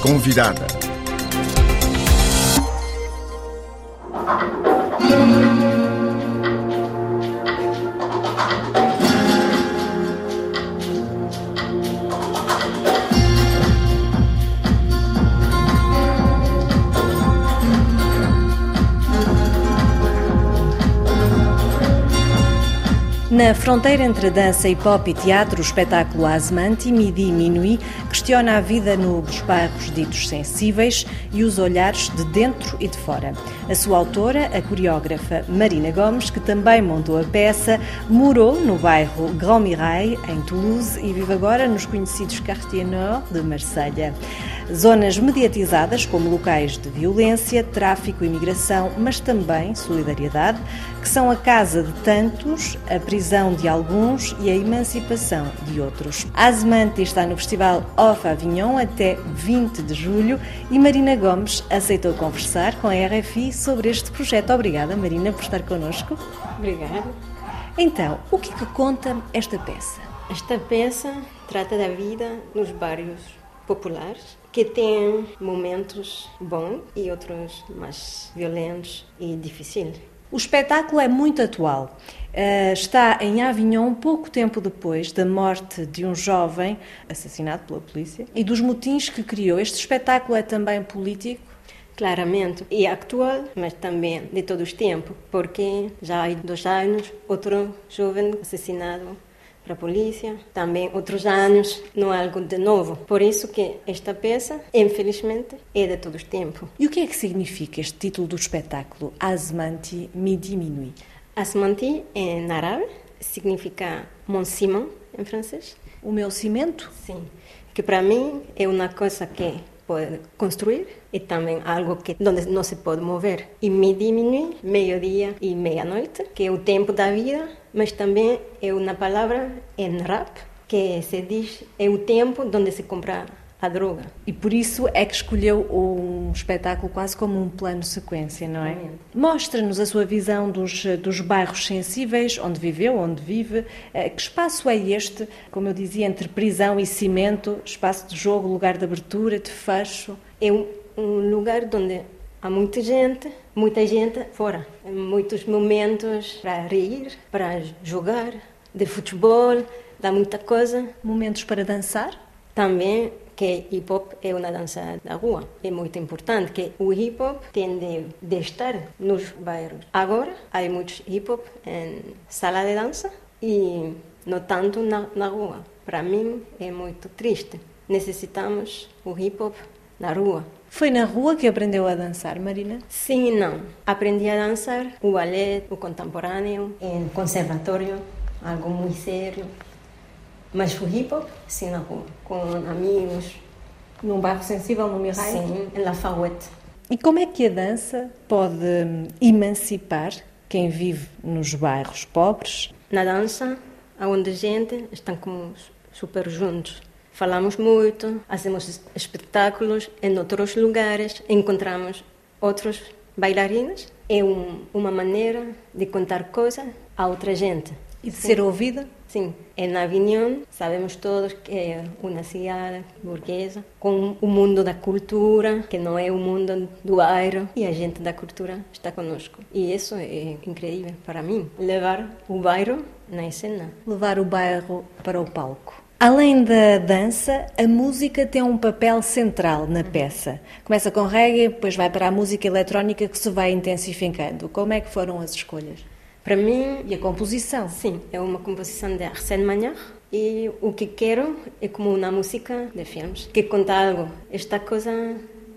convidada. Na fronteira entre dança, hip-hop e teatro, o espetáculo Asmanti, Midi Minuit, questiona a vida nos bairros ditos sensíveis e os olhares de dentro e de fora. A sua autora, a coreógrafa Marina Gomes, que também montou a peça, morou no bairro Grand Mirail, em Toulouse, e vive agora nos conhecidos Quartier Nord de Marselha. Zonas mediatizadas como locais de violência, tráfico e migração, mas também solidariedade, que são a casa de tantos, a prisão de alguns e a emancipação de outros. Asmanti está no Festival Off Avignon até 20 de julho e Marina Gomes aceitou conversar com a RFI sobre este projeto. Obrigada, Marina, por estar connosco. Obrigada. Então, o que é que conta esta peça? Esta peça trata da vida nos bairros populares que têm momentos bons e outros mais violentos e difíceis. O espetáculo é muito atual. Uh, está em Avignon pouco tempo depois da morte de um jovem assassinado pela polícia e dos motins que criou. Este espetáculo é também político? Claramente, e atual, mas também de todos os tempos, porque já há dois anos outro jovem assassinado para a polícia, também outros anos, não é algo de novo. Por isso que esta peça, infelizmente, é de todos os tempos. E o que é que significa este título do espetáculo, Asmanti Midi Minuit? Asmanti, em árabe, significa Mon Simon, em francês. O meu cimento? Sim, que para mim é uma coisa que pode construir e também algo que onde não se pode mover. E me diminui meio-dia e meia-noite, que é o tempo da vida, mas também é uma palavra em rap que se diz é o tempo onde se compra a droga. E por isso é que escolheu um espetáculo quase como um plano sequência, não é? Mostra-nos a sua visão dos, dos bairros sensíveis, onde viveu, onde vive. Eh, que espaço é este, como eu dizia, entre prisão e cimento? Espaço de jogo, lugar de abertura, de fecho? É um, um lugar onde há muita gente, muita gente fora. Muitos momentos para rir, para jogar, de futebol, dá muita coisa. Momentos para dançar? Também que hip hop é uma dança da rua. É muito importante que o hip hop tem de, de estar nos bairros. Agora, há muitos hip hop em sala de dança e não tanto na, na rua. Para mim é muito triste. Necessitamos o hip hop na rua. Foi na rua que aprendeu a dançar, Marina? Sim e não. Aprendi a dançar o ballet, o contemporâneo, em conservatório, algo muito sério. Mas o hip hop, sim, na rua, com amigos. Num bairro sensível, no Mirail? Sim, em Lafayette. E como é que a dança pode hum, emancipar quem vive nos bairros pobres? Na dança, onde a gente está como super juntos. Falamos muito, fazemos espetáculos em outros lugares, encontramos outros bailarinos. É um, uma maneira de contar coisas a outra gente. E de Sim. ser ouvida? Sim, em Avignon sabemos todos que é uma cidade burguesa, com o mundo da cultura, que não é o mundo do bairro, e a gente da cultura está conosco. E isso é incrível para mim, levar o bairro na cena. Levar o bairro para o palco. Além da dança, a música tem um papel central na peça. Começa com reggae, depois vai para a música eletrónica que se vai intensificando. Como é que foram as escolhas? Para mim... E a composição? Sim, é uma composição de Arsène Magnard. E o que quero é como uma música de filmes, que conta algo. Esta coisa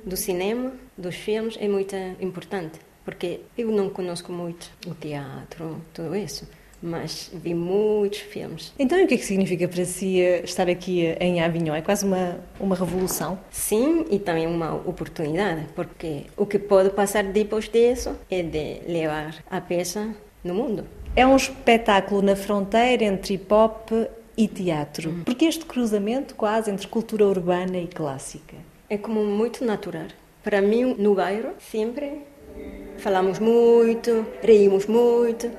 do cinema, dos filmes, é muito importante. Porque eu não conheço muito o teatro, tudo isso mas vi muitos filmes. Então, o que é que significa para si eh, estar aqui eh, em Avignon? É quase uma, uma revolução? Sim, e também uma oportunidade, porque o que pode passar depois disso é de levar a peça no mundo. É um espetáculo na fronteira entre hip hop e teatro. Hum. Porque este cruzamento quase entre cultura urbana e clássica? É como muito natural. Para mim, no bairro, sempre falamos muito, reímos muito.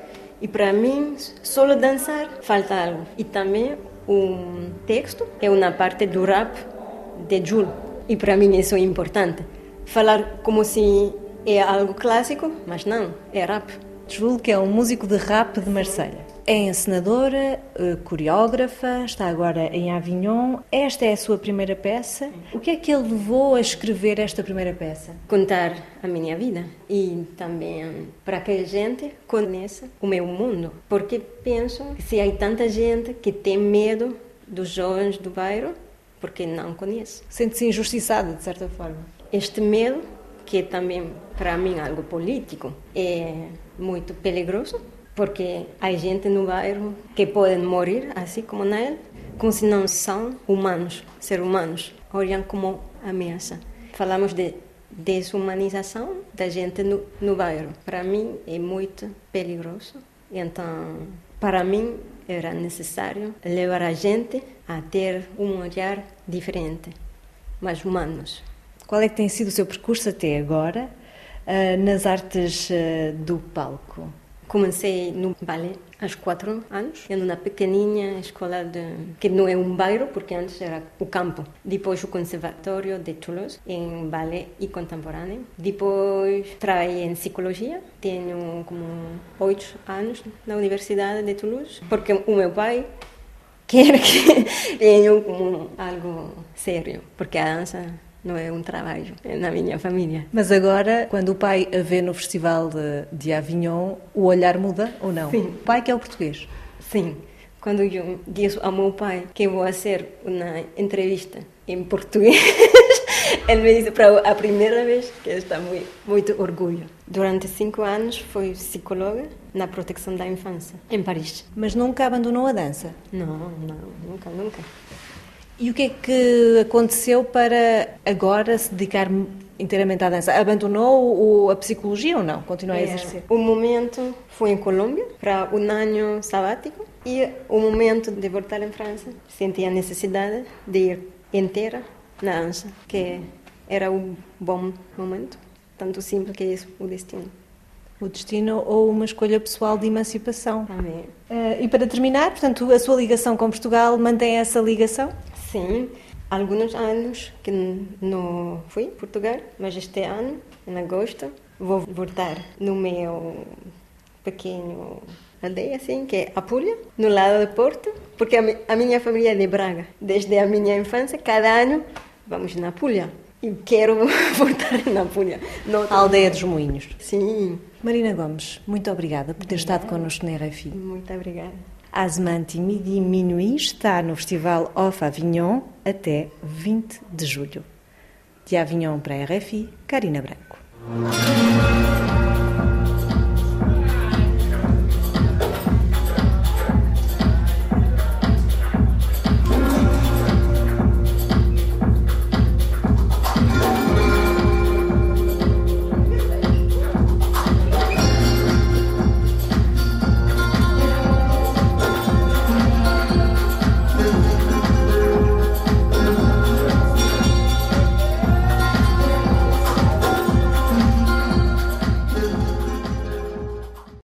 E para mim, só dançar falta algo. E também um texto é uma parte do rap de Jul, e para mim isso é importante. Falar como se é algo clássico, mas não, é rap. Júlio, que é um músico de rap de Marselha. É encenadora, eh, coreógrafa, está agora em Avignon. Esta é a sua primeira peça. O que é que ele levou a escrever esta primeira peça? Contar a minha vida e também para que a gente conheça o meu mundo. Porque penso que se há tanta gente que tem medo dos jovens do bairro, porque não conhece. Sente-se injustiçada, de certa forma. Este medo, que também para mim algo político, é muito perigoso porque há gente no bairro que podem morrer, assim como nele, como se não são humanos, seres humanos, olham como ameaça. Falamos de desumanização da gente no, no bairro. Para mim é muito perigoso. Então, para mim era necessário levar a gente a ter um olhar diferente, mais humanos. Qual é que tem sido o seu percurso até agora uh, nas artes uh, do palco? Comecei no ballet aos quatro anos, em uma pequenininha escola de, que não é um bairro, porque antes era o campo. Depois o Conservatório de Toulouse, em ballet e contemporâneo. Depois trabalhei em psicologia, tenho como oito anos na Universidade de Toulouse, porque o meu pai quer que tenha algo sério, porque a dança não é um trabalho é na minha família. Mas agora, quando o pai a vê no Festival de, de Avignon, o olhar muda ou não? Sim. O pai que é o português? Sim. Quando eu disse ao meu pai que vou fazer uma entrevista em português, ele me disse para a primeira vez que está muito, muito orgulho. Durante cinco anos fui psicóloga na proteção da infância, em Paris. Mas nunca abandonou a dança? Não, não, nunca, nunca. E o que é que aconteceu para agora se dedicar inteiramente à dança? Abandonou a psicologia ou não? Continua a é, exercer? O momento foi em Colômbia para um ano sabático e o momento de voltar em França senti a necessidade de ir inteira na dança, que era um bom momento, tanto simples que é o destino o destino ou uma escolha pessoal de emancipação. Amém. Uh, e para terminar, portanto, a sua ligação com Portugal mantém essa ligação? Sim, alguns anos que não fui a Portugal, mas este ano, em agosto, vou voltar no meu pequeno aldeia, assim, que é Apulia, no lado de Porto, porque a minha família é de Braga. Desde a minha infância, cada ano, vamos na Apulia. E quero voltar na Apulia. A aldeia dos Moinhos. Sim. Marina Gomes, muito obrigada por ter estado connosco na RFI. Muito obrigada. Asmanti Midi Minuit está no Festival Off Avignon até 20 de julho. De Avignon para a RFI, Karina Branco.